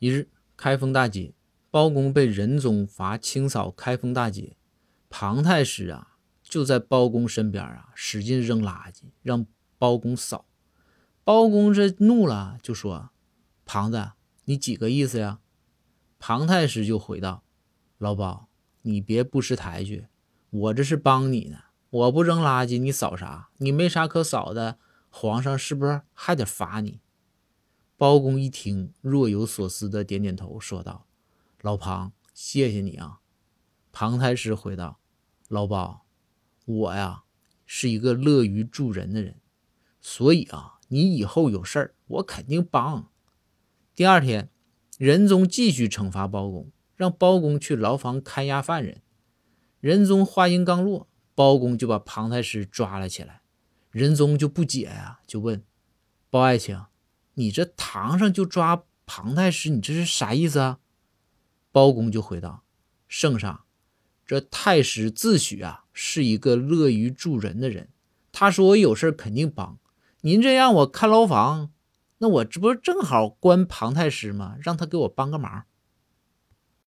一日，开封大街，包公被仁宗罚清扫开封大街，庞太师啊就在包公身边啊使劲扔垃圾，让包公扫。包公这怒了，就说：“庞子，你几个意思呀？”庞太师就回道：“老包，你别不识抬举，我这是帮你呢。我不扔垃圾，你扫啥？你没啥可扫的，皇上是不是还得罚你？”包公一听，若有所思的点点头，说道：“老庞，谢谢你啊。”庞太师回道：“老包，我呀是一个乐于助人的人，所以啊，你以后有事儿，我肯定帮。”第二天，仁宗继续惩罚包公，让包公去牢房看押犯人。仁宗话音刚落，包公就把庞太师抓了起来。仁宗就不解呀，就问包爱卿。你这堂上就抓庞太师，你这是啥意思啊？包公就回道：“圣上，这太师自诩啊是一个乐于助人的人，他说我有事肯定帮。您这让我看牢房，那我这不是正好关庞太师吗？让他给我帮个忙。”